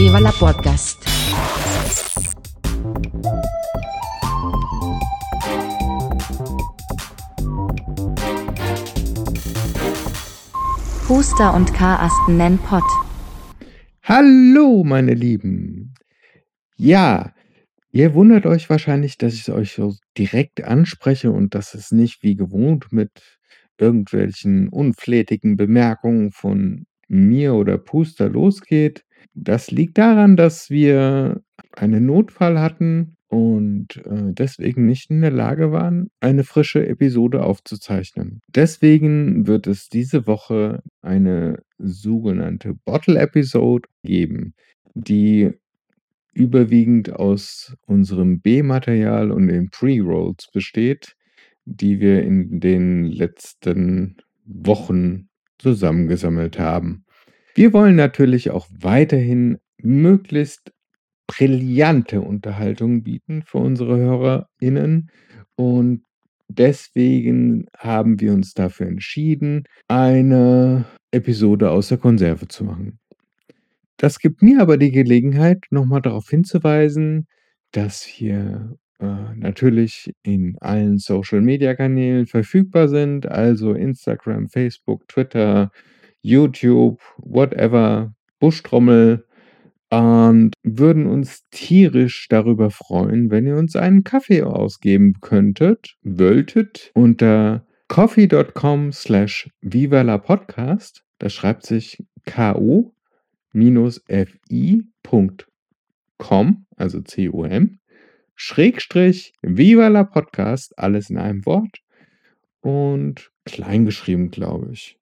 Viva Podcast. Huster und Karasten nennen Pott. Hallo, meine Lieben. Ja, ihr wundert euch wahrscheinlich, dass ich euch so direkt anspreche und dass es nicht wie gewohnt mit irgendwelchen unflätigen Bemerkungen von mir oder Puster losgeht. Das liegt daran, dass wir einen Notfall hatten und äh, deswegen nicht in der Lage waren, eine frische Episode aufzuzeichnen. Deswegen wird es diese Woche eine sogenannte Bottle-Episode geben, die überwiegend aus unserem B-Material und den Pre-Rolls besteht, die wir in den letzten Wochen zusammengesammelt haben. Wir wollen natürlich auch weiterhin möglichst brillante Unterhaltung bieten für unsere HörerInnen. Und deswegen haben wir uns dafür entschieden, eine Episode aus der Konserve zu machen. Das gibt mir aber die Gelegenheit, nochmal darauf hinzuweisen, dass wir äh, natürlich in allen Social-Media-Kanälen verfügbar sind, also Instagram, Facebook, Twitter, YouTube, whatever, Buschtrommel und würden uns tierisch darüber freuen, wenn ihr uns einen Kaffee ausgeben könntet, wolltet, unter coffee.com slash viva la podcast. Das schreibt sich ko-fi.com, also C-O-M, Schrägstrich Viva Podcast, alles in einem Wort und kleingeschrieben, glaube ich.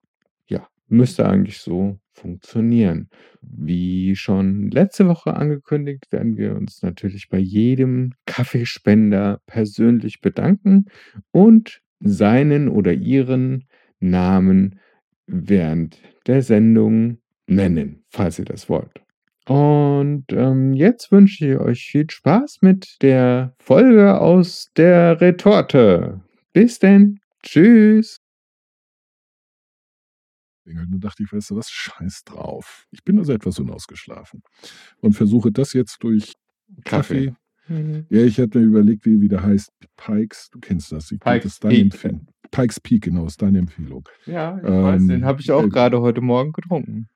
Müsste eigentlich so funktionieren. Wie schon letzte Woche angekündigt, werden wir uns natürlich bei jedem Kaffeespender persönlich bedanken und seinen oder ihren Namen während der Sendung nennen, falls ihr das wollt. Und ähm, jetzt wünsche ich euch viel Spaß mit der Folge aus der Retorte. Bis denn. Tschüss. Dann dachte ich, weißt du was, scheiß drauf. Ich bin also etwas unausgeschlafen und versuche das jetzt durch Kaffee. Kaffee. Mhm. Ja, ich hatte mir überlegt, wie wieder heißt. Pikes, du kennst das. Ich Pikes das Peak. Empfehlung. Pikes Peak, genau, ist deine Empfehlung. Ja, ich ähm, weiß, den habe ich auch äh, gerade heute Morgen getrunken.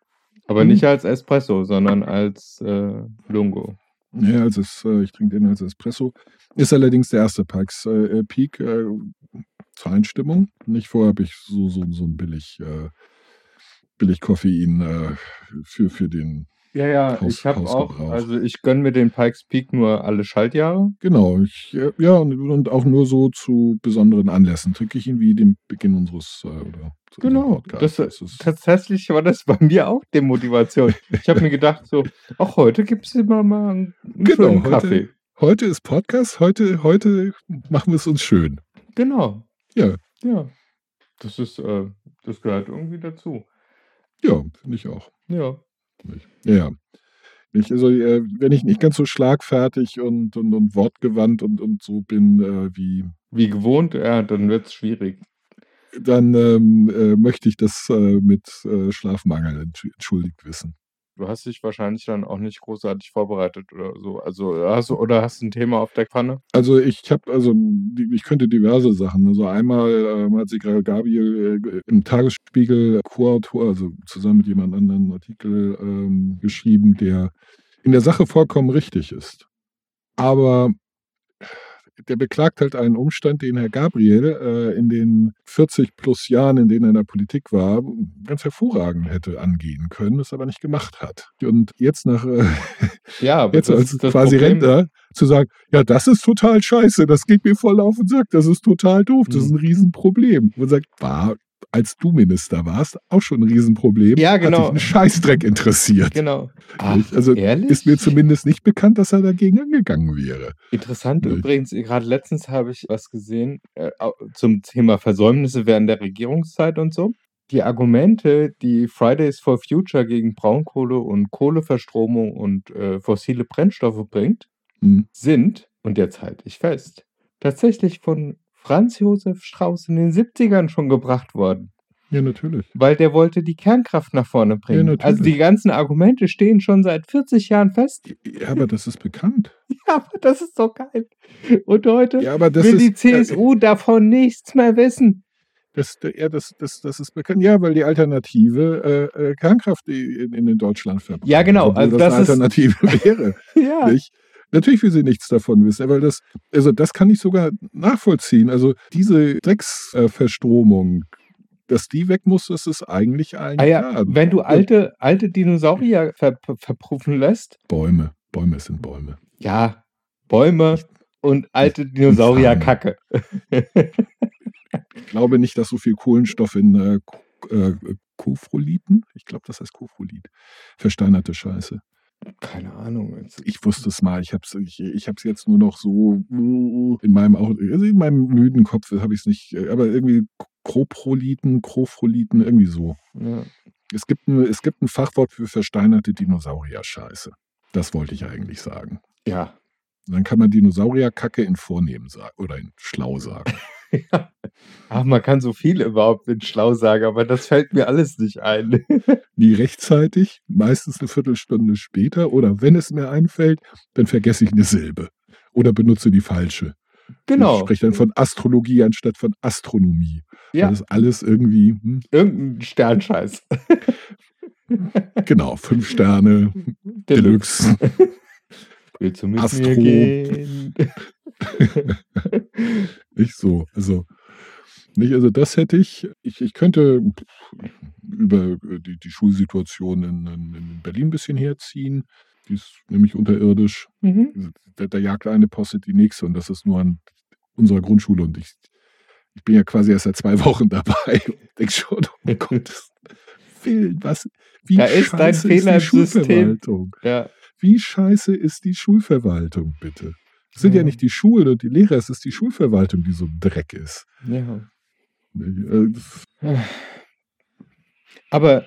Aber nicht als Espresso, sondern als äh, Lungo. Ja, als es, äh, ich trinke den als Espresso. Ist allerdings der erste Pikes äh, äh Peak äh, zur Einstimmung. Nicht vorher habe ich so, so, so ein billig billig Koffein äh, für, für den ja, ja, Haus, ich habe auch, also ich gönne mir den Pikes Peak nur alle Schaltjahre. Genau, ich, ja, und, und auch nur so zu besonderen Anlässen trinke ich ihn wie dem Beginn unseres äh, oder Genau, das, das ist tatsächlich war das bei mir auch Demotivation. ich habe mir gedacht, so, auch heute gibt es immer mal einen genau, schönen Kaffee. Heute, heute ist Podcast, heute, heute machen wir es uns schön. Genau. Ja. Ja. Das ist, äh, das gehört irgendwie dazu. Ja, finde ich auch. Ja. Ja. Ich, also, äh, wenn ich nicht ganz so schlagfertig und, und, und wortgewandt und, und so bin äh, wie. Wie gewohnt, ja, dann wird es schwierig. Dann ähm, äh, möchte ich das äh, mit äh, Schlafmangel entschuldigt wissen. Du hast dich wahrscheinlich dann auch nicht großartig vorbereitet oder so. Also hast du oder hast du ein Thema auf der Pfanne? Also ich habe also ich könnte diverse Sachen. Also einmal ähm, hat sich Gabriel äh, im Tagesspiegel Co-Autor, also zusammen mit jemand anderem einen Artikel ähm, geschrieben, der in der Sache vollkommen richtig ist. Aber der beklagt halt einen Umstand, den Herr Gabriel äh, in den 40 plus Jahren, in denen er in der Politik war, ganz hervorragend hätte angehen können, es aber nicht gemacht hat. Und jetzt nach äh, ja, jetzt als quasi Problem. Rentner zu sagen, ja, das ist total scheiße, das geht mir voll auf den Sack, das ist total doof, das ist ein mhm. Riesenproblem. Und sagt, war als du Minister warst, auch schon ein Riesenproblem. Ja, genau. Hat dich einen Scheißdreck interessiert. Genau. Ach, also ehrlich? ist mir zumindest nicht bekannt, dass er dagegen angegangen wäre. Interessant ja. übrigens, gerade letztens habe ich was gesehen äh, zum Thema Versäumnisse während der Regierungszeit und so. Die Argumente, die Fridays for Future gegen Braunkohle und Kohleverstromung und äh, fossile Brennstoffe bringt, hm. sind, und jetzt halte ich fest, tatsächlich von Franz Josef Strauß in den 70ern schon gebracht worden. Ja, natürlich. weil der wollte die Kernkraft nach vorne bringen. natürlich. also die ganzen Argumente stehen schon seit 40 Jahren fest. Ja, aber das ist bekannt. Ja, aber das ist so geil. Und heute Ja, aber das will ist. die CSU davon nichts mehr wissen. Das, ja, das, das, das ist bekannt. Ja, weil die Alternative äh, äh, Kernkraft in, in Deutschland verbreitet. Ja, genau. Also das, das ist- eine Alternative wäre. Ja. nicht? Natürlich will sie nichts davon wissen, weil das, also das kann ich sogar nachvollziehen. Also diese Drecksverstromung, dass die weg muss, das ist eigentlich allen Ah ja, wenn du alte, alte Dinosaurier ver verpuffen lässt, Bäume, Bäume sind Bäume. ja, Bäume und alte Dinosaurierkacke. Ich glaube nicht, dass so viel Kohlenstoff in äh, äh, Kofroliten, ich glaube, das heißt Kofrolit, versteinerte Scheiße. Keine Ahnung. Ich wusste es mal, ich habe es ich, ich hab's jetzt nur noch so in meinem, also in meinem müden Kopf habe ich es nicht, aber irgendwie Koproliten, Krofroliten, irgendwie so. Ja. Es gibt, ein, es gibt ein Fachwort für versteinerte Dinosaurier-Scheiße. Das wollte ich eigentlich sagen. ja. Dann kann man Dinosaurierkacke in vornehm sagen oder in schlau sagen. Ach, man kann so viel überhaupt in schlau sagen, aber das fällt mir alles nicht ein. Nie rechtzeitig, meistens eine Viertelstunde später oder wenn es mir einfällt, dann vergesse ich eine Silbe oder benutze die falsche. Ich genau. spreche dann von Astrologie anstatt von Astronomie. Ja, Das ist alles irgendwie, hm, irgendein Sternscheiß. genau, fünf Sterne, Deluxe. Willst du mit Astro. mir gehen? Nicht so. Also, nicht, also das hätte ich, ich, ich könnte über die, die Schulsituation in, in, in Berlin ein bisschen herziehen. Die ist nämlich unterirdisch. Mhm. Da, da jagt eine Posse die nächste und das ist nur an unserer Grundschule und ich, ich bin ja quasi erst seit zwei Wochen dabei und denke schon, oh Gottes Willen, was, wie Da ist dein scheiße Fehler ist die. Schulverwaltung? Ja. Wie scheiße ist die Schulverwaltung, bitte? Es sind ja Ja. nicht die Schulen und die Lehrer, es ist die Schulverwaltung, die so ein Dreck ist. ja. Äh, Aber,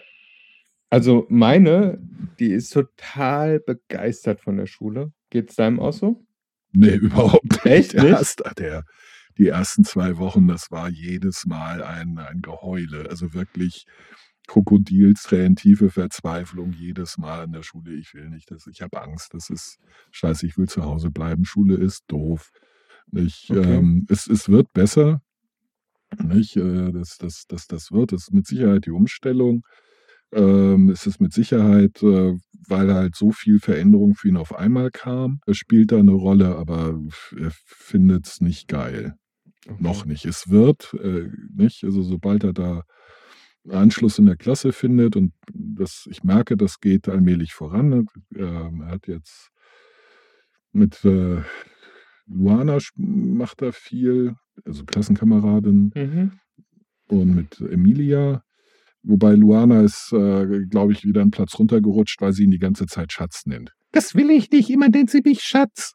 also meine, die ist total begeistert von der Schule. Geht's deinem auch so? Nee, überhaupt nicht. Echt nicht? Erst, der, die ersten zwei Wochen, das war jedes Mal ein, ein Geheule. Also wirklich Krokodilstränen, tiefe Verzweiflung jedes Mal in der Schule. Ich will nicht, das, ich habe Angst. Das ist scheiße, ich will zu Hause bleiben. Schule ist doof. Nicht, Okay. ähm, es, es wird besser. Nicht, äh, das, das, das, das wird, das ist mit Sicherheit die Umstellung. Ähm, es ist mit Sicherheit, äh, weil halt so viel Veränderung für ihn auf einmal kam, es spielt da eine Rolle, aber er findet es nicht geil. Okay. Noch nicht. Es wird, äh, nicht, also sobald er da Anschluss in der Klasse findet und das, ich merke, das geht allmählich voran. Ähm, er hat jetzt mit äh, Luana macht er viel, also Klassenkameradin Mhm. und mit Emilia. Wobei Luana ist, äh, glaube ich, wieder einen Platz runtergerutscht, weil sie ihn die ganze Zeit Schatz nennt. Das will ich nicht, immer nennt sie mich Schatz.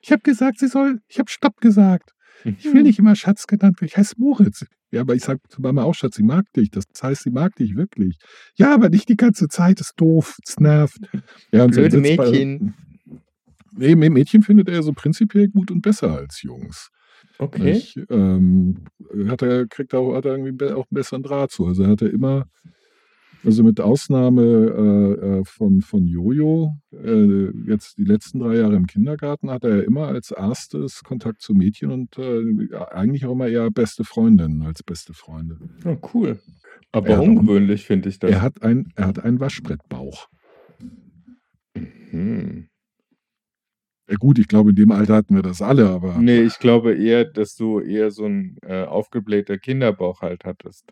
Ich habe gesagt, sie soll, ich habe Stopp gesagt. Ich will nicht immer Schatz genannt werden. Ich heiße Moritz. Ja, aber ich sage zu Mama auch Schatz, sie mag dich. Das heißt, sie mag dich wirklich. Ja, aber nicht die ganze Zeit. Das ist doof. Es nervt. Ja, und so Blöde sitzt bei- Mädchen. Nee, Mä- Mädchen findet er so prinzipiell gut und besser als Jungs. Okay. Nicht? Ähm, hat er, kriegt auch, hat er irgendwie auch einen besseren Draht zu. Also hat er immer, also mit Ausnahme äh, äh, von, von Jojo, äh, jetzt die letzten drei Jahre im Kindergarten, hat er immer als erstes Kontakt zu Mädchen und äh, eigentlich auch immer eher beste Freundinnen als beste Freunde. Oh, cool. Aber Er ungewöhnlich finde ich das. Er hat, ein, er hat einen Waschbrettbauch. Hm. Ja, gut, ich glaube, in dem Alter hatten wir das alle, aber Nee, ich glaube eher, dass du eher so einen äh, aufgeblähter Kinderbauch halt hattest.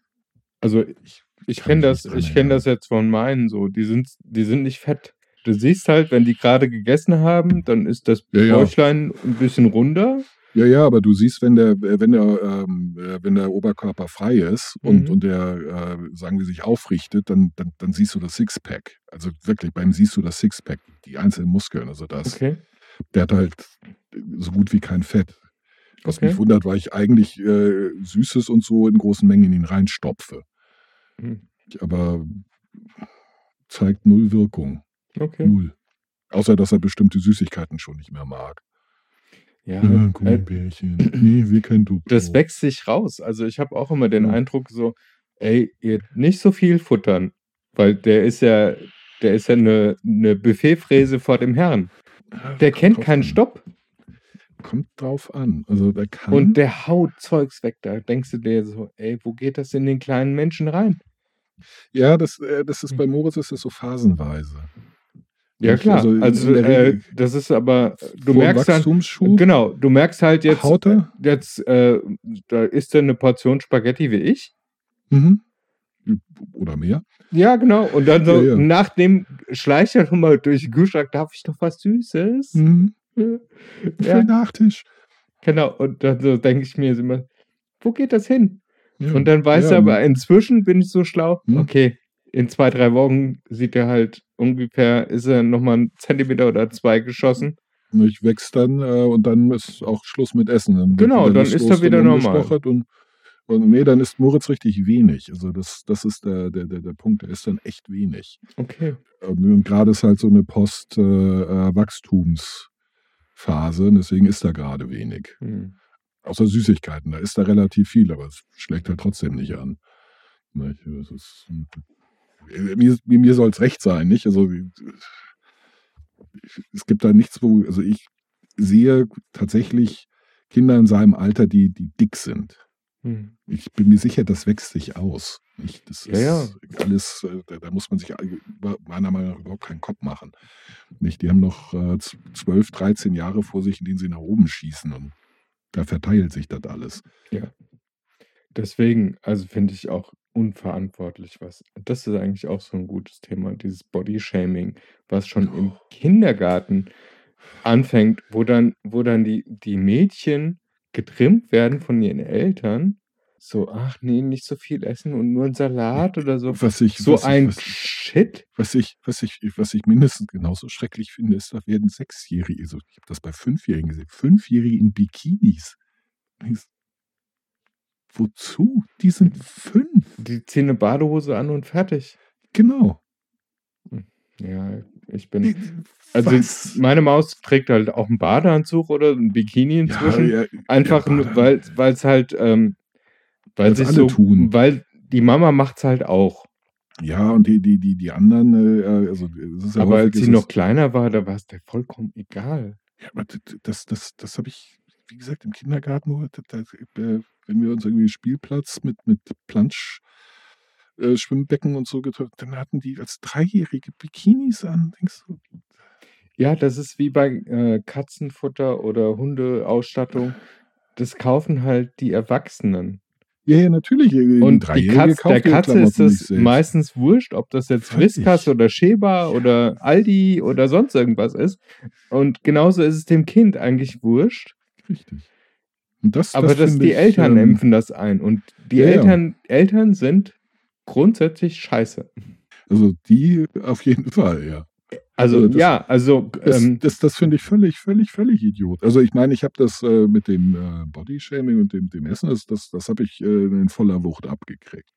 Also ich, ich kenne das, ich kenne das jetzt von meinen so. Die sind, die sind nicht fett. Du siehst halt, wenn die gerade gegessen haben, dann ist das Ja, ja. Bäuchlein ein bisschen runder. Ja, ja, aber du siehst, wenn der, äh, wenn der, ähm, äh, wenn der Oberkörper frei ist und, Mhm. und der, äh, sagen wir, sich aufrichtet, dann, dann, dann siehst du das Sixpack. Also wirklich, beim siehst du das Sixpack, die einzelnen Muskeln, also das. Okay. Der hat halt so gut wie kein Fett. Was Okay. mich wundert, weil ich eigentlich äh, Süßes und so in großen Mengen in ihn reinstopfe. Hm. Aber zeigt null Wirkung. Okay. Null. Außer, dass er bestimmte Süßigkeiten schon nicht mehr mag. Ja, Ja, äh, Gummibärchen. Nee, wir kein Dupe. das wächst sich raus. Also ich habe auch immer den Ja. Eindruck, so ey, ihr nicht so viel futtern, weil der ist ja, der ist ja eine, eine Buffetfräse vor dem Herrn. Der kennt keinen an. Stopp Kommt drauf an. Also der kann. und der haut Zeugs weg. Da denkst du dir so, ey, wo geht das in den kleinen Menschen rein? ja, das, äh, das ist bei Moritz ist das so phasenweise. Ja, klar. Also Also, äh, das ist aber, du Vor dem merkst dann, genau, du merkst halt jetzt, er. jetzt, äh, da isst er eine Portion Spaghetti wie ich. Mhm. Oder mehr. Ja, genau. Und dann so, Ja, ja. nach dem schleicht er schon mal durch den Kühlschrank, darf ich noch was Süßes? Mhm. Ja, Für Nachtisch. genau. Und dann so denke ich mir immer, wo geht das hin? Ja. Und dann weiß ja, er aber, inzwischen bin ich so schlau, Hm. okay, in zwei, drei Wochen sieht er halt ungefähr, ist er nochmal einen Zentimeter oder zwei geschossen. Ich wächst dann äh, und dann ist auch Schluss mit Essen. Dann Genau, dann ist er wieder normal. Und, und nee, dann ist Moritz richtig wenig. Also das, das ist der, der, der, der Punkt. Der ist dann echt wenig. Okay. Und, gerade ist halt so eine Post-Wachstumsphase. deswegen ist da gerade wenig. Hm. Außer Süßigkeiten. Da ist da relativ viel, aber es schlägt halt trotzdem nicht an. Nicht? Das ist, äh, mir mir soll es recht sein, nicht? Also es gibt da nichts, wo, also ich sehe tatsächlich Kinder in seinem Alter, die, die dick sind. Hm. Ich bin mir sicher, das wächst sich aus. Nicht? Das Ja, ist alles, äh, da, da muss man sich meiner Meinung nach überhaupt keinen Kopf machen. Nicht? Die haben noch äh, z- 12, 13 Jahre vor sich, in denen sie nach oben schießen und da verteilt sich das alles. Deswegen, also finde ich auch unverantwortlich, was. Das ist eigentlich auch so ein gutes Thema, dieses Bodyshaming, was schon im Kindergarten anfängt, wo dann, wo dann die, die Mädchen getrimmt werden von ihren Eltern. So, ach nee, nicht so viel essen und nur ein Salat oder so. Was ich, So was ein ich, was, Shit. was, ich, was, ich, was ich mindestens genauso schrecklich finde, ist, da werden Sechsjährige, also ich habe das bei Fünfjährigen gesehen, Fünfjährige in Bikinis. Wozu? Die sind fünf. Die ziehen eine Badehose an und fertig. Genau. Ja, ich bin. Also was? meine Maus trägt halt auch einen Badeanzug oder ein Bikini inzwischen. ja, Einfach ja, nur, weil es halt, ähm, weil sich alle so, tun. weil die Mama macht's halt auch. Ja, und die, die, die, die anderen, äh, also es ist ja Aber häufig als sie es- noch kleiner war, da war es der vollkommen egal. Ja, aber das, das, das habe ich, wie gesagt, im Kindergarten, wo wir- da, da, äh, wenn wir uns irgendwie Spielplatz mit, mit Plansch, äh, Schwimmbecken und so getroffen, dann hatten die als Dreijährige Bikinis an. Denkst du, Ja, das ist wie bei äh, Katzenfutter oder Hundeausstattung. Das kaufen halt die Erwachsenen. ja, ja, natürlich. Und die Dreijährige Katz, kauft der Katze ist es meistens wurscht, ob das jetzt. Whiskas oder Sheba oder Aldi oder sonst irgendwas ist. Und genauso ist es dem Kind eigentlich wurscht. Richtig. Das, Aber das dass die ich, Eltern ähm, impfen das ein. Und die ja, ja. Eltern, Eltern sind grundsätzlich scheiße. Also die auf jeden Fall, ja. Also Also das- ja, also Das, ähm, das, das finde ich völlig, völlig, völlig idiot. Also ich meine, ich habe das äh, mit dem äh, Bodyshaming und dem, dem Essen, das, das, das habe ich äh, in voller Wucht abgekriegt.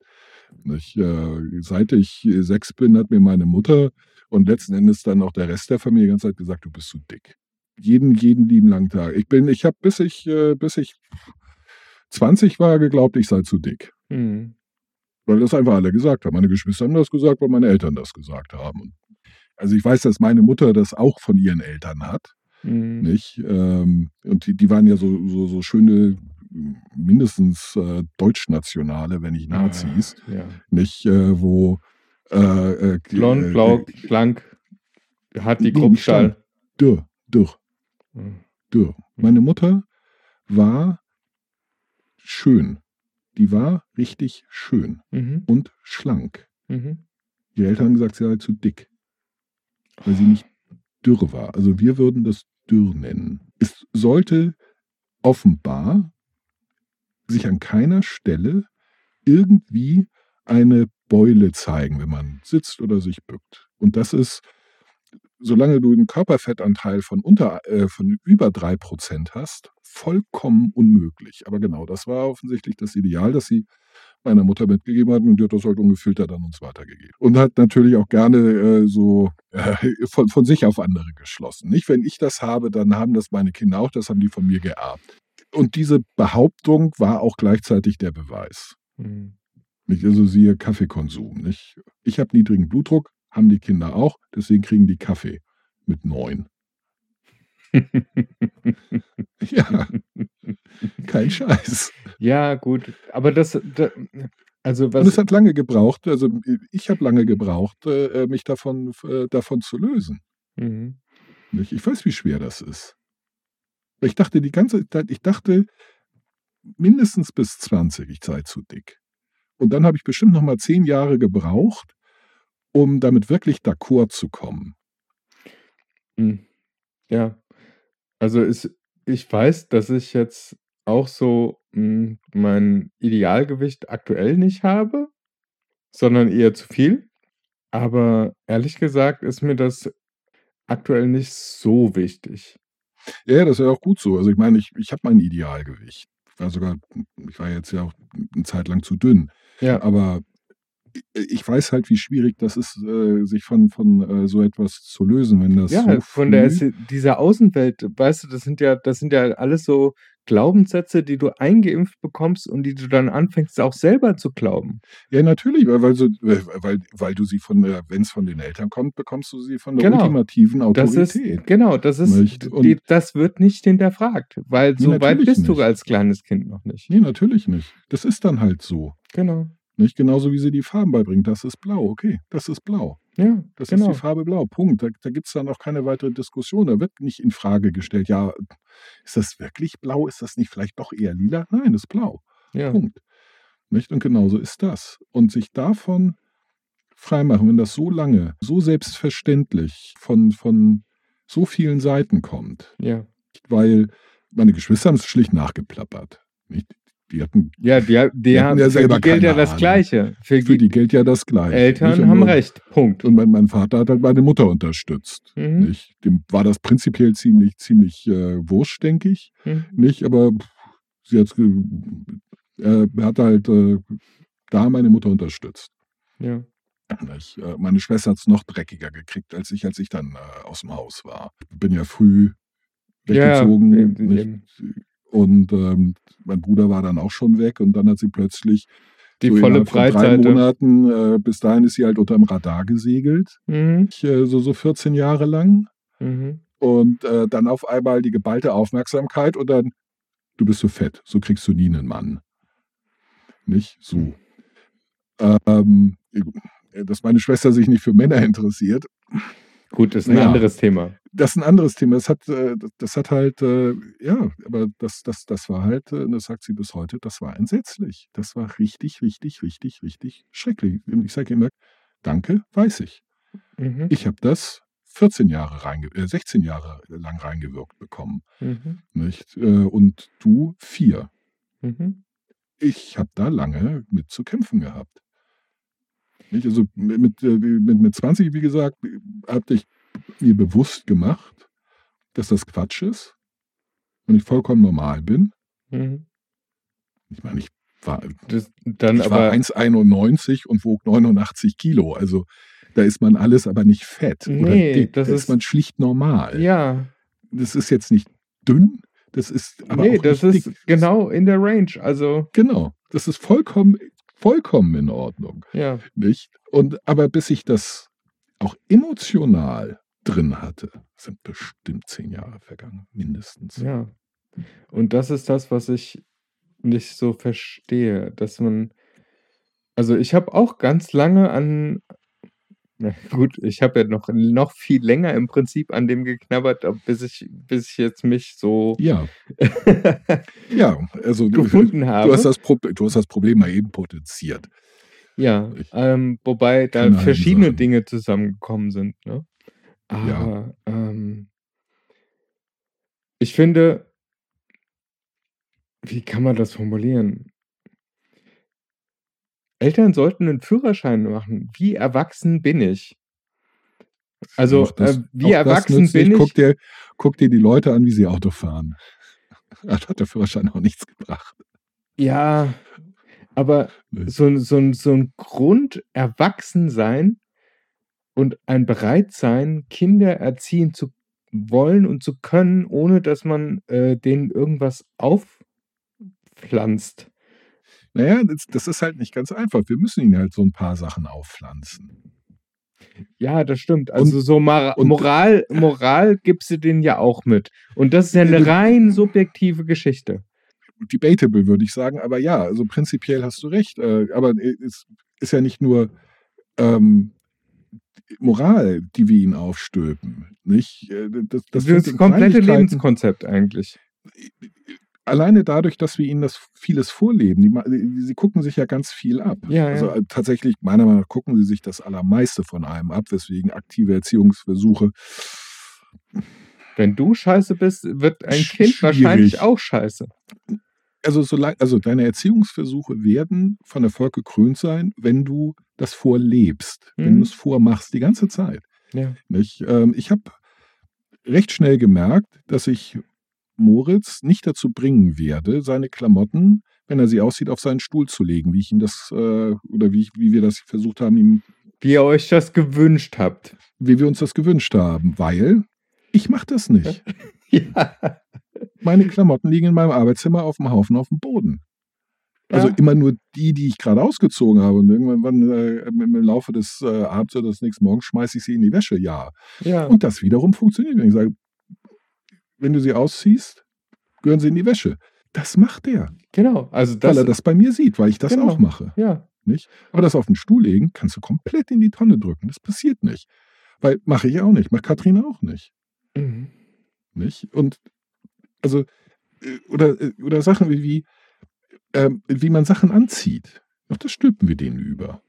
Ich, äh, seit ich sechs bin, hat mir meine Mutter und letzten Endes dann auch der Rest der Familie die ganze Zeit gesagt, du bist zu dick. Jeden, jeden lieben langen Tag. Ich bin, ich habe bis ich, äh, bis ich 20 war, geglaubt, ich sei zu dick. hm, Weil das einfach alle gesagt haben. Meine Geschwister haben das gesagt, weil meine Eltern das gesagt haben. Also ich weiß, dass meine Mutter das auch von ihren Eltern hat. hm, Nicht? Ähm, und die, die waren ja so, so, so schöne, mindestens äh, Deutschnationale, wenn nicht Nazis. ja. Nicht, äh, wo äh, äh, Blond, äh, blau, schlank, hat die Kruppstahl. dürr, dürr, Hm, dürr. Meine Mutter war schön. Die war richtig schön Mhm, und schlank. mhm. Die Eltern haben gesagt, sie sei zu dick, weil sie nicht dürr war. Also wir würden das dürr nennen. Es sollte offenbar sich an keiner Stelle irgendwie eine Beule zeigen, wenn man sitzt oder sich bückt. Und das ist, solange du einen Körperfettanteil von unter, äh, von über drei Prozent hast, vollkommen unmöglich. Aber genau, das war offensichtlich das Ideal, das sie meiner Mutter mitgegeben hat und die hat das halt ungefiltert an uns weitergegeben. Und hat natürlich auch gerne äh, so äh, von, von sich auf andere geschlossen. Nicht, wenn ich das habe, dann haben das meine Kinder auch, das haben die von mir geerbt. Und diese Behauptung war auch gleichzeitig der Beweis. Hm. Nicht? Also siehe Kaffeekonsum. Nicht? Ich habe niedrigen Blutdruck, haben die Kinder auch, deswegen kriegen die Kaffee mit neun. ja, kein Scheiß. Ja, gut. Aber das, da, also was. Und es hat lange gebraucht, also ich habe lange gebraucht, äh, mich davon, äh, davon zu lösen. Mhm. Ich weiß, wie schwer das ist. Ich dachte die ganze Zeit, ich dachte mindestens bis 20, ich sei zu dick. Und dann habe ich bestimmt noch mal zehn Jahre gebraucht, um damit wirklich d'accord zu kommen. Hm. Ja. Also ist, ich weiß, dass ich jetzt auch so hm, mein Idealgewicht aktuell nicht habe, sondern eher zu viel. Aber ehrlich gesagt ist mir das aktuell nicht so wichtig. Ja, das ist ja auch gut so. Also ich meine, ich, ich habe mein Idealgewicht. Ich war sogar, ich war jetzt ja auch eine Zeit lang zu dünn. Ja. Aber ich weiß halt, wie schwierig das ist, äh, sich von, von äh, so etwas zu lösen, wenn das Ja, so von der dieser Außenwelt, weißt du, das sind ja, das sind ja alles so Glaubenssätze, die du eingeimpft bekommst und die du dann anfängst auch selber zu glauben. ja natürlich, weil, weil, so, weil, weil du sie von der, wenn es von den Eltern kommt, bekommst du sie von der Genau. ultimativen Das ist, Autorität. genau, das ist, Nicht? Und- die, das wird nicht hinterfragt, weil Nee, so weit bist du nicht. als kleines Kind noch nicht. Nee, natürlich nicht. Das ist dann halt so. Genau. Nicht genauso wie sie die Farben beibringen. Das ist blau, okay, das ist blau. Ja, Das genau. ist die Farbe blau. Punkt. Da, da gibt es dann auch keine weitere Diskussion. Da wird nicht in Frage gestellt, ja, ist das wirklich blau? Ist das nicht vielleicht doch eher lila? Nein, das ist blau. Ja. Punkt. Nicht? Und genauso ist das. Und sich davon freimachen, wenn das so lange, so selbstverständlich von, von so vielen Seiten kommt, Ja. weil meine Geschwister haben es schlicht nachgeplappert. Nicht? Die hatten, Ja, die, die, Die haben, ja selber gilt ja das. Gleiche. Für, für die gilt ja das Gleiche. Eltern nicht? Und haben nur- recht. Punkt. Und mein, mein Vater hat halt meine Mutter unterstützt. Mhm. Nicht? Dem war das prinzipiell ziemlich, ziemlich äh, wurscht, denke ich. Mhm. Nicht, aber sie hat, er hat halt äh, da meine Mutter unterstützt. Ja. Nicht? Äh, meine Schwester hat es noch dreckiger gekriegt, als ich, als ich dann äh, aus dem Haus war. Bin ja früh Ja, weggezogen. eben, nicht? eben. Und ähm, mein Bruder war dann auch schon weg und dann hat sie plötzlich Die so volle drei Breitseite. Monaten, äh, bis dahin ist sie halt unterm Radar gesegelt, Mhm. ich, äh, so, so 14 Jahre lang. Mhm. Und äh, dann auf einmal die geballte Aufmerksamkeit und dann, du bist so fett, so kriegst du nie einen Mann. Nicht so. Ähm, dass meine Schwester sich nicht für Männer interessiert, Gut, das ist ein Ja. anderes Thema. Das ist ein anderes Thema. Das hat, äh, das hat halt, äh, ja, aber das, das, das war halt, äh, das sagt sie bis heute, das war entsetzlich. Das war richtig, richtig, richtig, richtig schrecklich. Und ich sage immer, danke, weiß ich. Mhm. Ich habe das 14 Jahre reinge äh, 16 Jahre lang reingewirkt bekommen. Mhm. Nicht? Und du vier. Mhm. Ich habe da lange mit zu kämpfen gehabt. Nicht? Also mit, mit, mit, mit 20, wie gesagt, habe ich mir bewusst gemacht, dass das Quatsch ist und ich vollkommen normal bin. Mhm. Ich meine, ich war, Das, dann ich war aber 1,91 und wog 89 Kilo. Also da ist man alles aber nicht fett oder Nee, dick. das da ist ist- man schlicht normal. ja, Das ist jetzt nicht dünn, das ist aber nee, auch das ist dick. genau in der Range. Also Genau, das ist vollkommen, vollkommen in Ordnung. ja, Nicht? Und aber bis ich das auch emotional drin hatte, sind bestimmt zehn Jahre vergangen, mindestens. ja. Und das ist das, was ich nicht so verstehe, dass man, also ich habe auch ganz lange an, na gut, ich habe ja noch, noch viel länger im Prinzip an dem geknabbert, ab- bis ich, bis ich jetzt mich so Ja, ja, also du, gefunden habe. du, hast das Prob- du hast das Problem mal eben potenziert. Ja, Ich- ähm, wobei da verschiedene. Dinge zusammengekommen sind. Ne? Ja. Aber ähm, ich finde, wie kann man das formulieren? Eltern sollten einen Führerschein machen. Wie erwachsen bin ich? Also, das- äh, wie das erwachsen bin ich? Guck dir, guck dir die Leute an, wie sie Auto fahren. Da hat der Führerschein auch nichts gebracht. Ja, aber so, ein- so, ein- so ein Grunderwachsensein und ein Bereitsein, Kinder erziehen zu wollen und zu können, ohne dass man äh, denen irgendwas aufpflanzt. Naja, das, das ist halt nicht ganz einfach. Wir müssen ihnen halt so ein paar Sachen aufpflanzen. Ja, das stimmt. Also Und- so und- Moral, Moral gibst du denen ja auch mit. Und das ist ja eine rein subjektive Geschichte. Debatable, würde ich sagen. Aber ja, also prinzipiell hast du recht. Äh, aber es ist ja nicht nur ähm, Moral, die wir ihnen aufstülpen. Nicht? Äh, Das, das, Das, das komplette Lebenskonzept eigentlich. alleine dadurch, dass wir ihnen das vieles vorleben, die, die, sie gucken sich ja ganz viel ab. Ja, also ja. äh, tatsächlich, meiner Meinung nach, gucken sie sich das Allermeiste von einem ab, weswegen aktive Erziehungsversuche Wenn du scheiße bist, wird ein Kind wahrscheinlich auch scheiße. also, solange, also deine Erziehungsversuche werden von Erfolg gekrönt sein, wenn du das vorlebst, wenn Mhm. du es vormachst, die ganze Zeit. Ja. Nicht? Ähm, ich habe recht schnell gemerkt, dass ich Moritz nicht dazu bringen werde, seine Klamotten, wenn er sie aussieht, auf seinen Stuhl zu legen, wie ich ihm das äh, oder wie, ich, wie wir das versucht haben, ihm, Wie ihr euch das gewünscht habt. wie wir uns das gewünscht haben, weil ich mache das nicht. Ja. Meine Klamotten liegen in meinem Arbeitszimmer auf dem Haufen auf dem Boden. Also Ja. immer nur die, die ich gerade ausgezogen habe. Und irgendwann äh, im Laufe des äh, Abends oder des nächsten Morgens schmeiße ich sie in die Wäsche. Ja. ja. Und das wiederum funktioniert. Wenn ich sage, wenn du sie ausziehst, gehören sie in die Wäsche. Das macht er, Genau. Also weil das, er das bei mir sieht, weil ich das Genau. auch mache. ja. Nicht? Aber das auf den Stuhl legen, kannst du komplett in die Tonne drücken. Das passiert nicht. Weil mache ich auch nicht, macht Katrina auch nicht. Mhm. Nicht? Und also, äh, oder, äh, oder Sachen wie, wie, ähm, wie man Sachen anzieht. Auch das stülpen wir denen über.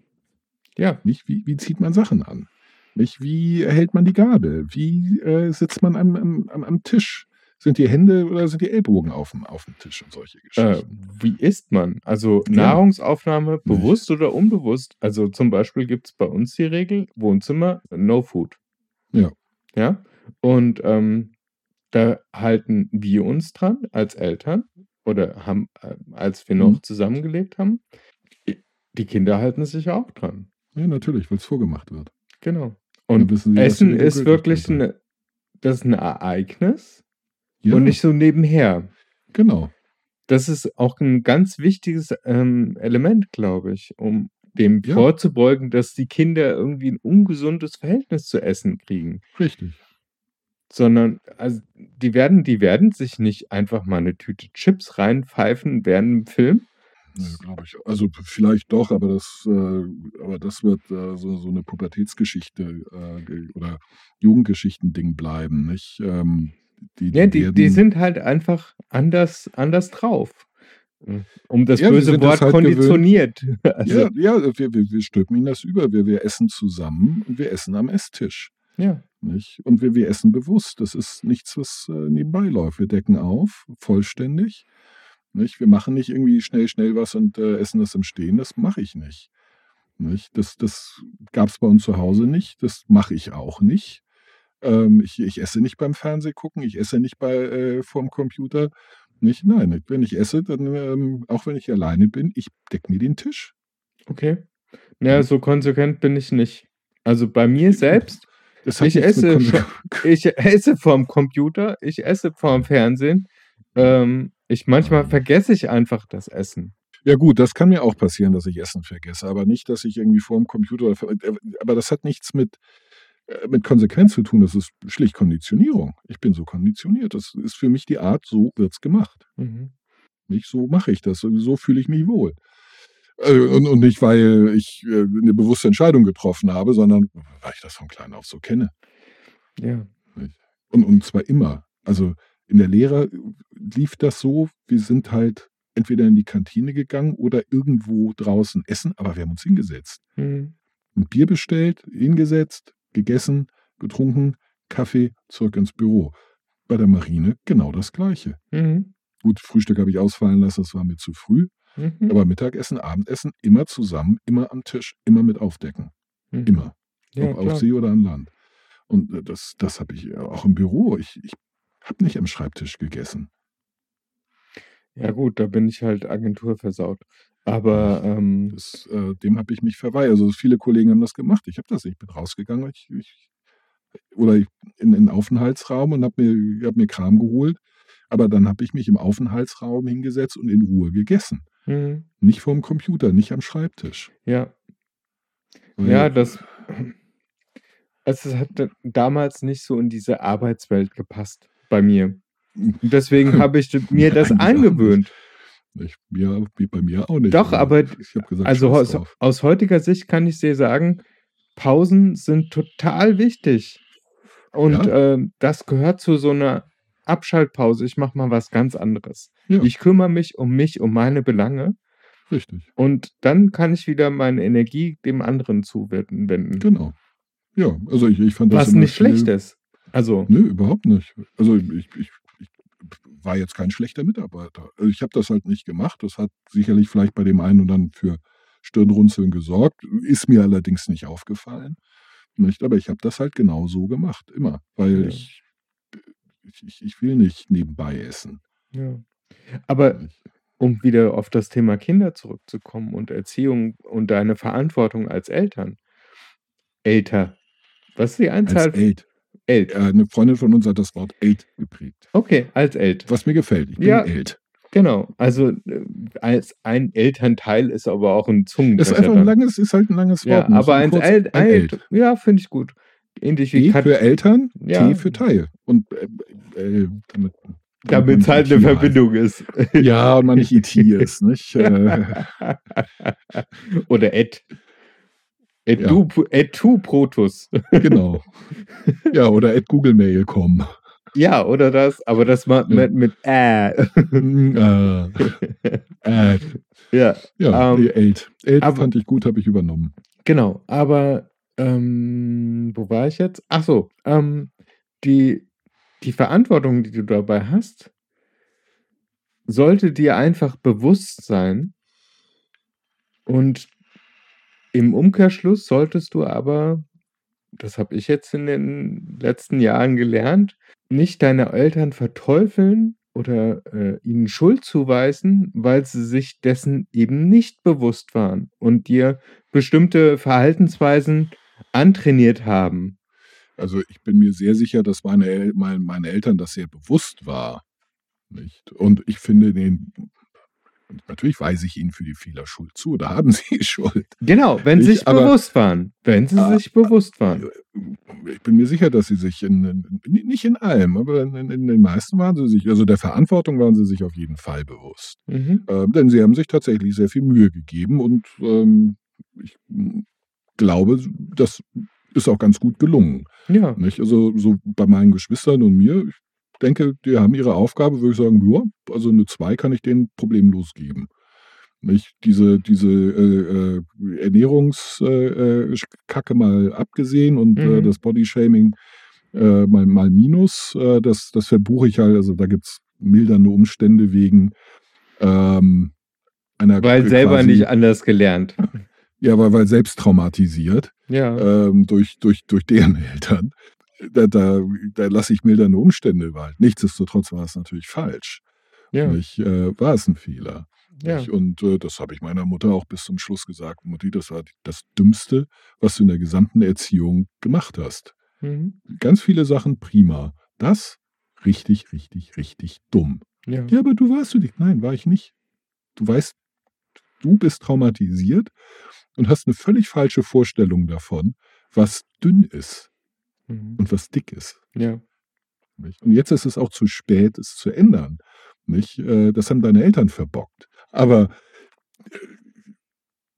Ja. Nicht? Wie, wie zieht man Sachen an? Nicht? Wie erhält man die Gabel? Wie äh, sitzt man am, am, am, Tisch? Sind die Hände oder sind die Ellbogen auf dem, auf dem Tisch und solche Äh, Geschichten? wie isst man? Also Ja. Nahrungsaufnahme, bewusst oder unbewusst. Also zum Beispiel gibt es bei uns die Regel, Wohnzimmer, no food. Ja. Ja. Und ähm, da halten wir uns dran als Eltern oder haben, äh, als wir noch Mhm. zusammengelebt haben. Die Kinder halten sich auch dran. Ja, natürlich, weil es vorgemacht wird. Genau. Und sie, Essen ist wirklich eine, das ist ein Ereignis Ja, und nicht so nebenher. genau. Das ist auch ein ganz wichtiges ähm, Element, glaube ich, um dem Ja. vorzubeugen, dass die Kinder irgendwie ein ungesundes Verhältnis zu Essen kriegen. Richtig. Sondern, also, die werden, die werden sich nicht einfach mal eine Tüte Chips reinpfeifen während dem Film. Ja, glaube ich. Also vielleicht doch, aber das, äh, aber das wird äh, so, so eine Pubertätsgeschichte äh, oder Jugendgeschichten-Ding bleiben, nicht? Ähm, die, Ja, die, die werden- sind halt einfach anders, anders drauf. Um das Ja, die böse sind das Wort halt konditioniert. Also, Ja, ja wir, wir, wir stülpen ihnen das über. Wir, wir essen zusammen und wir essen am Esstisch. Ja. Nicht? Und wir, wir essen bewusst. Das ist nichts, was äh, nebenbei läuft. Wir decken auf, vollständig. Nicht? Wir machen nicht irgendwie schnell, schnell was und äh, essen das im Stehen. Das mache ich nicht. nicht? Das, das gab es bei uns zu Hause nicht. Das mache ich auch nicht. Ähm, ich, ich esse nicht beim Fernseh gucken. Ich esse nicht bei, äh, vorm Computer. Nicht? Nein, wenn ich esse, dann, ähm, auch wenn ich alleine bin, ich decke mir den Tisch. Okay. Naja, so konsequent bin ich nicht. Also bei mir selbst, Ich esse ich esse vorm Computer, ich esse vorm Fernsehen. Ähm, ich manchmal vergesse ich einfach das Essen. Ja gut, das kann mir auch passieren, dass ich Essen vergesse, aber nicht, dass ich irgendwie vor dem Computer, aber das hat nichts mit, äh, mit Konsequenz zu tun, das ist schlicht Konditionierung. Ich bin so konditioniert, das ist für mich die Art, so wird's gemacht. Mhm. Nicht so mache ich das, so fühle ich mich wohl. Äh, Und, und nicht, weil ich äh, eine bewusste Entscheidung getroffen habe, sondern weil ich das von klein auf so kenne. Ja. Und, und zwar immer. Also in der Lehre lief das so, wir sind halt entweder in die Kantine gegangen oder irgendwo draußen essen, aber wir haben uns hingesetzt. Mhm. Ein Bier bestellt, hingesetzt, gegessen, getrunken, Kaffee, zurück ins Büro. Bei der Marine genau das Gleiche. Mhm. Gut, Frühstück habe ich ausfallen lassen, das war mir zu früh. Mhm. Aber Mittagessen, Abendessen, immer zusammen, immer am Tisch, immer mit Aufdecken. Mhm. Immer. Ja, ob auf klar. See oder an Land. Und äh, das, das habe ich äh, auch im Büro. Ich, ich habe nicht am Schreibtisch gegessen. ja, gut, da bin ich halt Agentur versaut. Aber ähm, Das, äh, dem habe ich mich verweigert. Also viele Kollegen haben das gemacht. Ich habe das nicht. Ich bin rausgegangen. Ich, ich, oder ich, in in den Aufenthaltsraum und habe mir, hab mir Kram geholt. Aber dann habe ich mich im Aufenthaltsraum hingesetzt und in Ruhe gegessen. Mhm. Nicht vorm Computer, nicht am Schreibtisch. Ja. Weil- Ja, das. Es hat da- damals nicht so in diese Arbeitswelt gepasst bei mir. Und deswegen habe ich mir das angewöhnt. Ich, mir, wie bei mir auch nicht. Doch, aber- gesagt, Also aus, aus heutiger Sicht kann ich dir sagen, Pausen sind total wichtig. Und ähm, das gehört zu so einer Abschaltpause. Ich mache mal was ganz anderes. Ja. Ich kümmere mich um mich, um meine Belange. Richtig, Und dann kann ich wieder meine Energie dem anderen zuwenden. wenden. genau. Ja, also ich, ich fand das Was nicht schlecht ist. Also, Nö, überhaupt nicht. Also ich, ich, ich war jetzt kein schlechter Mitarbeiter. Also ich habe das halt nicht gemacht. Das hat sicherlich vielleicht bei dem einen und dann für Stirnrunzeln gesorgt. Ist mir allerdings nicht aufgefallen. Nicht, aber ich habe das halt genau so gemacht, immer. Weil Ja. ich, ich, ich, ich will nicht nebenbei essen. ja. Aber um wieder auf das Thema Kinder zurückzukommen und Erziehung und deine Verantwortung als Eltern. Älter. Was ist die Als Anzahl? Elt. Eine Freundin von uns hat das Wort Elt geprägt. Okay, als Elt. Was mir gefällt. Ich bin Ja. Elt. Genau. Also äh, als ein Elternteil ist aber auch ein Zungenbrecher. ist einfach ein langes, ist halt ein langes Wort. ja, aber man ein, kurz- El ein Elt. Ja, finde ich gut. Ähnlich wie E Kat für Eltern, Ja. T für Teil. Und äh, äh, damit, damit es halt IT eine heißt. Verbindung ist. Ja, und man nicht IT ist, nicht? Äh, Oder et. Et, Ja. du, et tu protus. genau. Ja, oder at googlemail.com. ja, oder das, aber das mal mit, mit äh. äh, äh, ja, ja, Ähm, Elt. Elt fand ich gut, habe ich übernommen. genau. Aber ähm, wo war ich jetzt? Ach so, ähm, die, die Verantwortung, die du dabei hast, sollte dir einfach bewusst sein. Und im Umkehrschluss solltest du aber, das habe ich jetzt in den letzten Jahren gelernt, nicht deine Eltern verteufeln oder äh, ihnen Schuld zuweisen, weil sie sich dessen eben nicht bewusst waren und dir bestimmte Verhaltensweisen antrainiert haben. Also ich bin mir sehr sicher, dass meine, El mein, meine Eltern das sehr bewusst war. Nicht? Und ich finde den, natürlich weise ich ihnen für die Fehler Schuld zu, da haben sie Schuld. Genau, wenn sie Ich- sich aber- bewusst waren. Wenn sie Ah, sich bewusst waren. Ich bin mir sicher, dass sie sich in, in nicht in allem, aber in, in den meisten waren sie sich, also der Verantwortung waren sie sich auf jeden Fall bewusst. Mhm. Ähm, denn sie haben sich tatsächlich sehr viel Mühe gegeben und ähm, ich glaube, das ist auch ganz gut gelungen. Ja, Nicht? Also so bei meinen Geschwistern und mir, ich denke, die haben ihre Aufgabe, würde ich sagen, ja, also eine 2 kann ich denen problemlos geben. Nicht? Diese, diese äh, äh, Ernährungskacke äh, Kacke mal abgesehen und äh, Mhm. das Bodyshaming äh, mal, mal minus, äh, das, das verbuche ich halt, also da gibt es mildernde Umstände wegen ähm, einer weil selber nicht anders gelernt. Ja, weil, weil selbst traumatisiert Ja, ähm, durch, durch, durch deren Eltern. Da, da, da lasse ich mildernde Umstände walten. Nichtsdestotrotz war es natürlich falsch. ja, Nicht, äh, war es ein Fehler. ja. Nicht? Und äh, das habe ich meiner Mutter auch bis zum Schluss gesagt. Mutti, das war das Dümmste, was du in der gesamten Erziehung gemacht hast. Mhm. Ganz viele Sachen prima. Das richtig, richtig, richtig dumm. ja. Ja, aber du warst du nicht. Nein, war ich nicht. Du weißt, du bist traumatisiert und hast eine völlig falsche Vorstellung davon, was dünn ist Mhm. und was dick ist. ja. Und jetzt ist es auch zu spät, es zu ändern. Nicht? Äh, Das haben deine Eltern verbockt. Aber äh,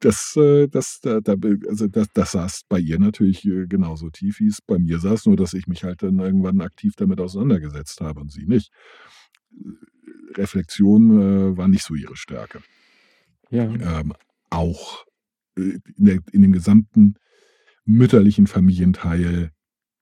das, äh, das, da, also das, das saß bei ihr natürlich genauso tief, wie es bei mir saß, nur dass ich mich halt dann irgendwann aktiv damit auseinandergesetzt habe und sie nicht. Reflexion war nicht so ihre Stärke. Ja. Ähm, auch äh, in, der, in dem gesamten mütterlichen Familienteil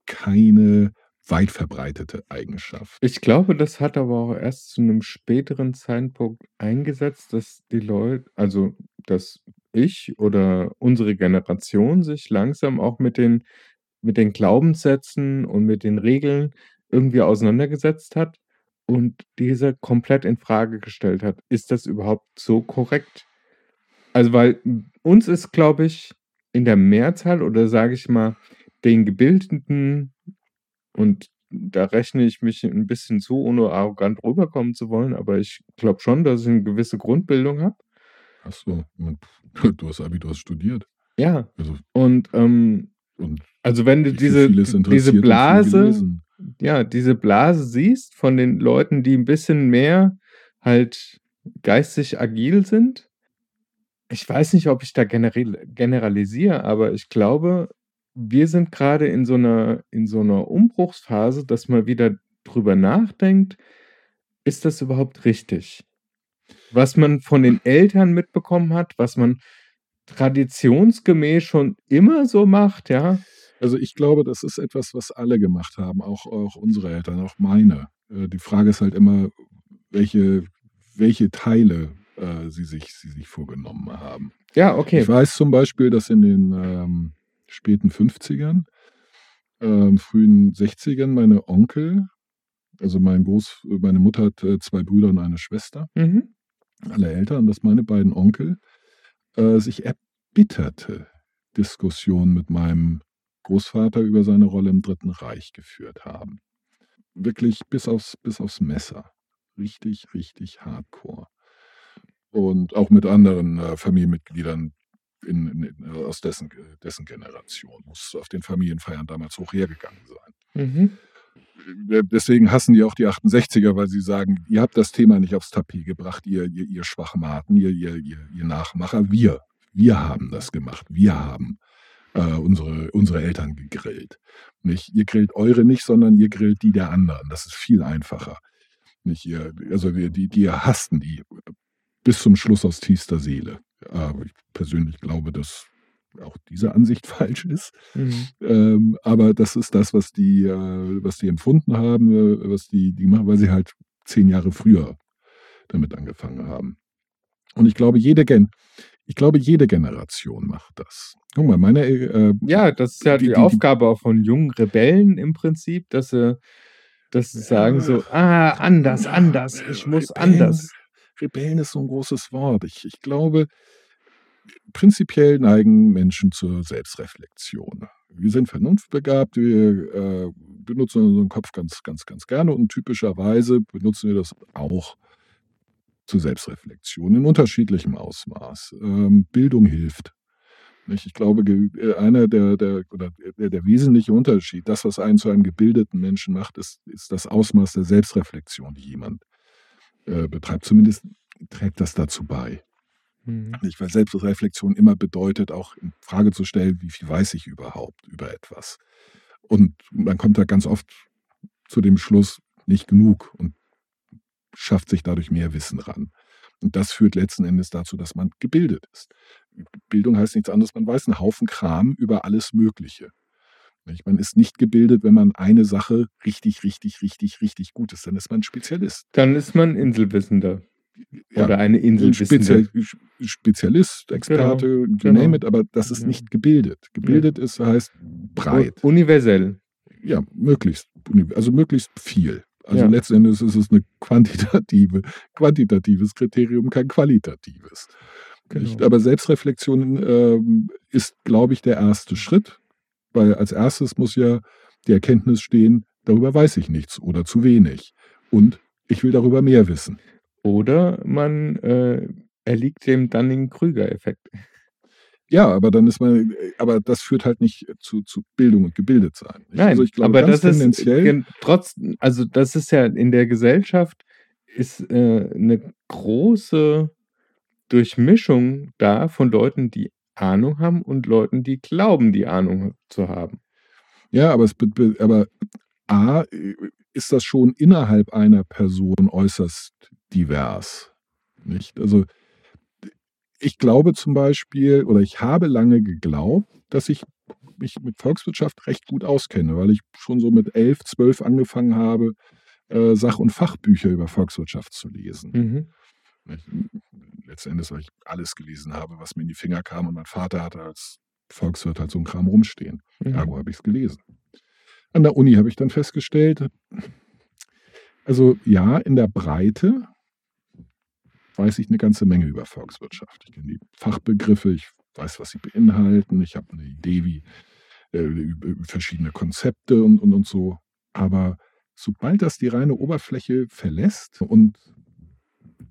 keine weit verbreitete Eigenschaft. Ich glaube, das hat aber auch erst zu einem späteren Zeitpunkt eingesetzt, dass die Leute, also dass ich oder unsere Generation sich langsam auch mit den, mit den Glaubenssätzen und mit den Regeln irgendwie auseinandergesetzt hat und diese komplett in Frage gestellt hat. Ist das überhaupt so korrekt? Also, weil uns ist, glaube ich, in der Mehrzahl oder sage ich mal, den Gebildeten und da rechne ich mich ein bisschen zu, ohne arrogant rüberkommen zu wollen, aber ich glaube schon, dass ich eine gewisse Grundbildung habe. Hast du, du hast Abi, du hast studiert. Ja. Also, Und, ähm, und also wenn du diese, diese Blase, ja, diese Blase siehst von den Leuten, die ein bisschen mehr halt geistig agil sind. Ich weiß nicht, ob ich da generell, generalisiere, aber ich glaube, wir sind gerade in so einer, in so einer Umbruchsphase, dass man wieder drüber nachdenkt, ist das überhaupt richtig? Was man von den Eltern mitbekommen hat, was man traditionsgemäß schon immer so macht, ja. Also ich glaube, das ist etwas, was alle gemacht haben, auch, auch unsere Eltern, auch meine. Äh, Die Frage ist halt immer, welche, welche Teile äh, sie, sich, sie sich vorgenommen haben. Ja, okay. Ich weiß zum Beispiel, dass in den ähm, späten 50ern, ähm, frühen 60ern meine Onkel, also mein Groß, meine Mutter hat äh, zwei Brüder und eine Schwester, Mhm. alle Eltern, dass meine beiden Onkel äh, sich erbitterte Diskussionen mit meinem Großvater über seine Rolle im Dritten Reich geführt haben. Wirklich bis aufs, bis aufs Messer. Richtig, richtig hardcore. Und auch mit anderen äh, Familienmitgliedern in, in, in, aus dessen, dessen Generation. Muss auf den Familienfeiern damals hoch hergegangen sein. Mhm. Äh, Deswegen hassen die auch die 68er, weil sie sagen, ihr habt das Thema nicht aufs Tapet gebracht, ihr, ihr, ihr Schwachmaten, ihr, ihr, ihr, ihr Nachmacher. Wir, wir haben das gemacht. Wir haben äh, unsere, unsere Eltern gegrillt. Nicht, ihr grillt eure nicht, sondern ihr grillt die der anderen. Das ist viel einfacher. Nicht ihr, also die, die, die hassten die bis zum Schluss aus tiefster Seele. Aber ich persönlich glaube, dass auch diese Ansicht falsch ist. Mhm. Ähm, aber das ist das, was die, äh, was die empfunden haben, äh, was die, die machen, weil sie halt zehn Jahre früher damit angefangen haben. Und ich glaube, jede Gen ich glaube, jede Generation macht das. Guck mal, meine äh, Ja, das ist ja Die- die, die- die- Aufgabe auch von jungen Rebellen im Prinzip, dass sie, dass sie sagen so, ah, anders, anders, ich muss Rebellen- anders. Rebellen ist so ein großes Wort. Ich, ich glaube, prinzipiell neigen Menschen zur Selbstreflexion. Wir sind vernunftbegabt, wir äh, benutzen unseren Kopf ganz, ganz, ganz gerne und typischerweise benutzen wir das auch zur Selbstreflexion in unterschiedlichem Ausmaß. Ähm, Bildung hilft. Nicht? Ich glaube, äh, einer der, der, oder der, der wesentliche Unterschied, das, was einen zu einem gebildeten Menschen macht, ist, ist das Ausmaß der Selbstreflexion, die jemand äh, betreibt. Zumindest trägt das dazu bei. Mhm. Nicht? Weil Selbstreflexion immer bedeutet, auch in Frage zu stellen, wie viel weiß ich überhaupt über etwas. Und man kommt da ganz oft zu dem Schluss, nicht genug und schafft sich dadurch mehr Wissen ran. Und das führt letzten Endes dazu, dass man gebildet ist. Bildung heißt nichts anderes, man weiß einen Haufen Kram über alles Mögliche. Nicht? Man ist nicht gebildet, wenn man eine Sache richtig, richtig, richtig, richtig gut ist. Dann ist man ein Spezialist. Dann ist man Inselwissender. Ja, Oder eine ein Inselwissende. Spezial, Spezialist, Experte, you genau. name it, aber das ist Ja. nicht gebildet. Gebildet ist, heißt breit. Universell. Ja, möglichst, also möglichst viel. Also Ja. letzten Endes ist es eine quantitative, quantitatives Kriterium, kein qualitatives. Genau. Aber Selbstreflexion ähm, ist, glaube ich, der erste Schritt, weil als erstes muss ja die Erkenntnis stehen, darüber weiß ich nichts oder zu wenig. Und ich will darüber mehr wissen. Oder man äh, erliegt dem Dunning-Krüger-Effekt. Ja, aber dann ist man, aber das führt halt nicht zu, zu Bildung und gebildet sein. Nein, also ich glaube, aber das ist tendenziell, gen- trotz, also das ist ja in der Gesellschaft ist äh, eine große Durchmischung da von Leuten, die Ahnung haben und Leuten, die glauben, die Ahnung zu haben. ja, aber es, be- be- aber A, ist das schon innerhalb einer Person äußerst divers. Nicht? Also ich glaube zum Beispiel, oder ich habe lange geglaubt, dass ich mich mit Volkswirtschaft recht gut auskenne, weil ich schon so mit elf, zwölf angefangen habe, äh, Sach- und Fachbücher über Volkswirtschaft zu lesen. Mhm. Nicht? Letzten Endes, weil ich alles gelesen habe, was mir in die Finger kam und mein Vater hatte als Volkswirt halt so einen Kram rumstehen. Mhm. Ergo habe ich es gelesen. An der Uni habe ich dann festgestellt, also ja, in der Breite weiß ich eine ganze Menge über Volkswirtschaft. Ich kenne die Fachbegriffe, ich weiß, was sie beinhalten, ich habe eine Idee, wie äh, verschiedene Konzepte und, und, und so. Aber sobald das die reine Oberfläche verlässt und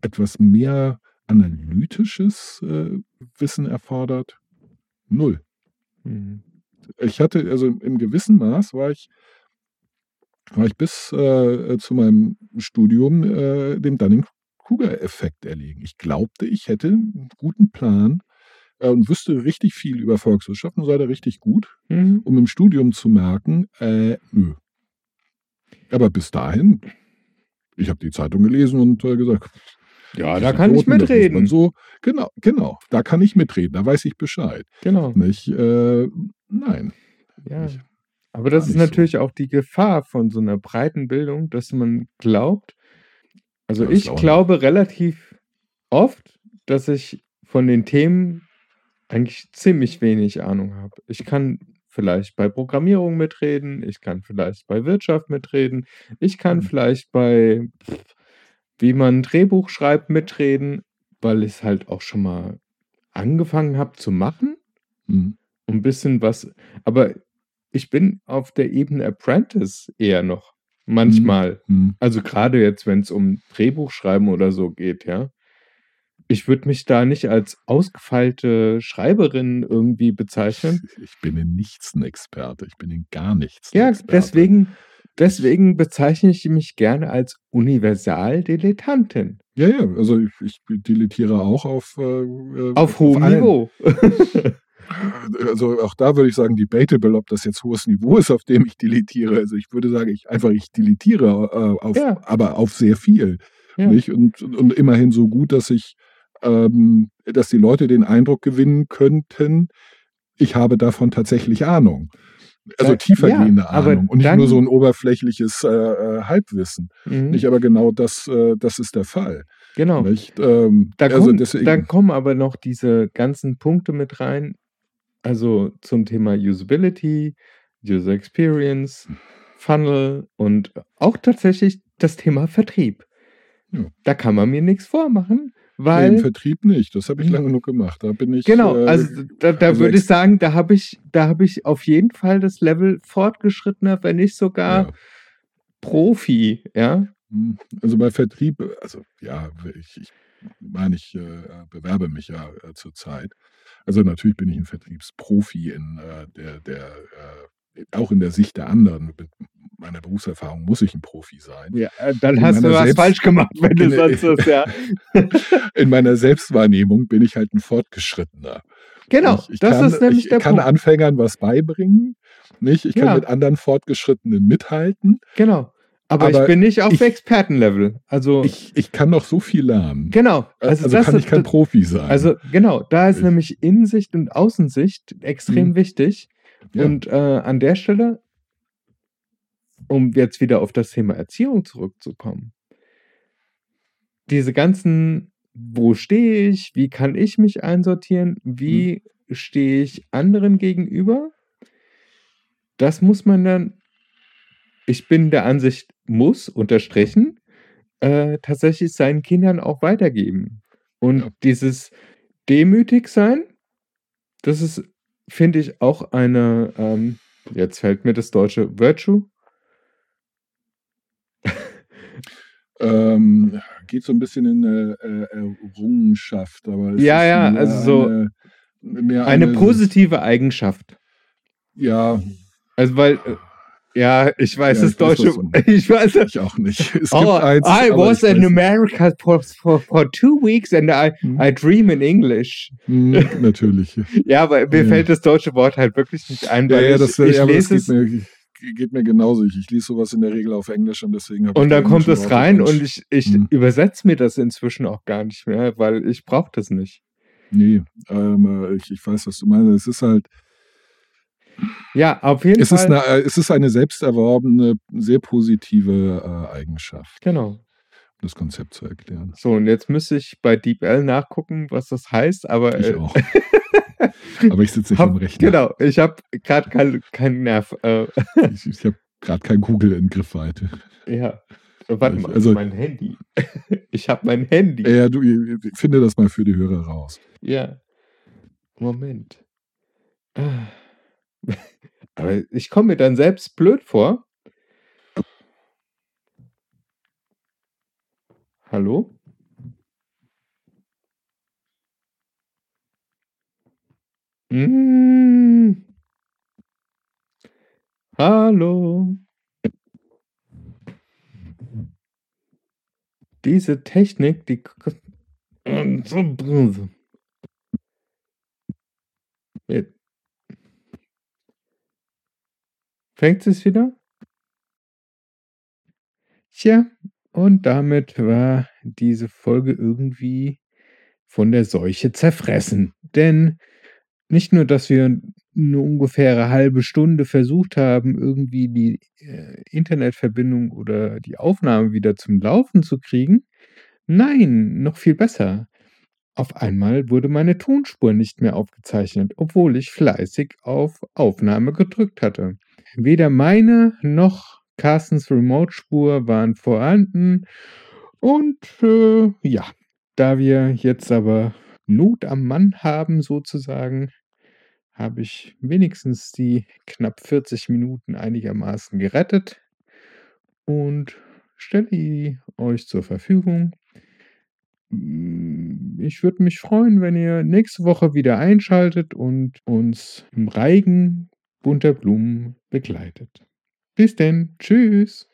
etwas mehr analytisches äh, Wissen erfordert, null. Mhm. Ich hatte, also im gewissen Maß war ich, war ich bis äh, zu meinem Studium äh, dem Dunning-Kruger-Effekt erlegen. Ich glaubte, ich hätte einen guten Plan äh, und wüsste richtig viel über Volkswirtschaft und sei da richtig gut, Mhm. um im Studium zu merken, äh, nö. Aber bis dahin, ich habe die Zeitung gelesen und äh, gesagt, Ja, da kann ich muss man mitreden. So, genau, genau, da kann ich mitreden, da weiß ich Bescheid. Genau. Nicht? Äh, nein. Ja. Nicht. Aber das ist nicht so. natürlich auch die Gefahr von so einer breiten Bildung, dass man glaubt, also ich glaube relativ oft, dass ich von den Themen eigentlich ziemlich wenig Ahnung habe. Ich kann vielleicht bei Programmierung mitreden, ich kann vielleicht bei Wirtschaft mitreden, ich kann Mhm. vielleicht bei, pff, wie man ein Drehbuch schreibt, mitreden, weil ich es halt auch schon mal angefangen habe zu machen. Hm. ein bisschen was, aber ich bin auf der Ebene Apprentice eher noch. Manchmal. Hm. Also gerade jetzt, wenn es um Drehbuchschreiben oder so geht, ja. Ich würde mich da nicht als ausgefeilte Schreiberin irgendwie bezeichnen. Ich bin in nichts ein Experte. Ich bin in gar nichts Ja, deswegen, deswegen bezeichne ich mich gerne als Universaldilettantin. Ja, ja, also ich, ich dilettiere auch auf, äh, äh, Auf hohem allen- Niveau. Also auch da würde ich sagen, debatable, ob das jetzt hohes Niveau ist, auf dem ich deletiere. Also ich würde sagen, ich einfach, ich deletiere, äh, auf, Ja. aber auf sehr viel. Ja. Nicht? Und, und immerhin so gut, dass ich, ähm, dass die Leute den Eindruck gewinnen könnten, ich habe davon tatsächlich Ahnung. Also tiefergehende ja, Ahnung und nicht nur so ein oberflächliches äh, äh, Halbwissen. Mhm, Nicht, aber genau das, äh, das ist der Fall. genau. Ähm, Da, also kommen, deswegen, da kommen aber noch diese ganzen Punkte mit rein. Also zum Thema Usability, User Experience, Funnel und auch tatsächlich das Thema Vertrieb. Ja. Da kann man mir nichts vormachen, nee, im weil Vertrieb nicht. Das habe ich lange genug gemacht. Da bin ich. genau, äh, also da, da also würde ich sagen, da habe ich, da habe ich auf jeden Fall das Level fortgeschrittener, wenn nicht sogar ja. Profi, ja. Hm, Also bei Vertrieb, also ja, ich, ich meine, ich äh, bewerbe mich ja äh, zurzeit. Also natürlich bin ich ein Vertriebsprofi in äh, der, der äh, auch in der Sicht der anderen. Mit meiner Berufserfahrung muss ich ein Profi sein. ja äh, dann In hast du was Selbst- falsch gemacht, wenn du sonst was, ja. In meiner Selbstwahrnehmung bin ich halt ein Fortgeschrittener. Genau, ich, ich das kann, ist nämlich ich der kann Punkt. Anfängern was beibringen. Nicht? Ich kann Ja. mit anderen Fortgeschrittenen mithalten. Genau. Aber, ich Aber bin nicht auf ich- Expertenlevel. Also, Ich, ich kann noch so viel lernen. genau. Also, Also, das kann ist, ich kein Profi sein. also genau, da ist Ich- nämlich Innensicht und Außensicht extrem Mhm. wichtig. Ja. Und äh, an der Stelle, um jetzt wieder auf das Thema Erziehung zurückzukommen, diese ganzen, wo stehe ich, wie kann ich mich einsortieren, wie stehe ich anderen gegenüber, das muss man dann, ich bin der Ansicht, muss unterstrichen, äh, tatsächlich seinen Kindern auch weitergeben. Und Ja. dieses demütig sein, das ist, finde ich, auch eine, ähm, jetzt fällt mir das deutsche Virtue. Ähm, geht so ein bisschen in eine äh, Errungenschaft, aber es Ja, ist ja, also so eine, Eine positive Eigenschaft. Ja, Also, weil, äh, ja, ich weiß Ja, das ich deutsche, ich weiß ich auch nicht. Es Oh, eins, I was ich in America for, for, for two weeks and I, Hm. I dream in English. Hm, natürlich. Ja, aber mir Ja. fällt das deutsche Wort halt wirklich nicht ein, Ja, weil ja, ich, das, ich ja, aber das lese es mir, geht mir genauso. Ich, ich lese sowas in der Regel auf Englisch und deswegen habe ich und dann kommt es rein und ich, ich Hm. übersetze mir das inzwischen auch gar nicht mehr, weil ich brauche das nicht. Nee, ähm, äh, ich, ich weiß, was du meinst. Es ist halt, Ja, auf jeden es Fall. ist, eine, äh, es ist eine selbst erworbene, sehr positive äh, Eigenschaft, genau. um das Konzept zu erklären. So, und jetzt müsste ich bei DeepL nachgucken, was das heißt, aber Ich äh, auch. Aber ich sitze nicht hab, am Rechner. genau, ich habe gerade keinen kein Nerv. Äh, Ich, ich habe gerade kein Google in Griffweite. ja, warte mal, also- mein Handy. ich habe mein Handy. Ja, du, ich finde das mal für die Hörer raus. Ja. Moment. Ah. Aber ich komme mir dann selbst blöd vor. Hallo? Mm. Hallo. Diese Technik, die... Mm, äh. Fängt es wieder? Tja, und damit war diese Folge irgendwie von der Seuche zerfressen. Denn nicht nur, dass wir 'ne ungefähre halbe Stunde versucht haben, irgendwie die, äh, Internetverbindung oder die Aufnahme wieder zum Laufen zu kriegen. Nein, noch viel besser. Auf einmal wurde meine Tonspur nicht mehr aufgezeichnet, obwohl ich fleißig auf Aufnahme gedrückt hatte. Weder meine noch Carstens Remote-Spur waren vorhanden und, äh, ja, da wir jetzt aber Not am Mann haben sozusagen, habe ich wenigstens die knapp 40 Minuten einigermaßen gerettet und stelle die euch zur Verfügung. Hm, ich würde mich freuen, wenn ihr nächste Woche wieder einschaltet und uns im Reigen bunter Blumen begleitet. Bis denn. Tschüss.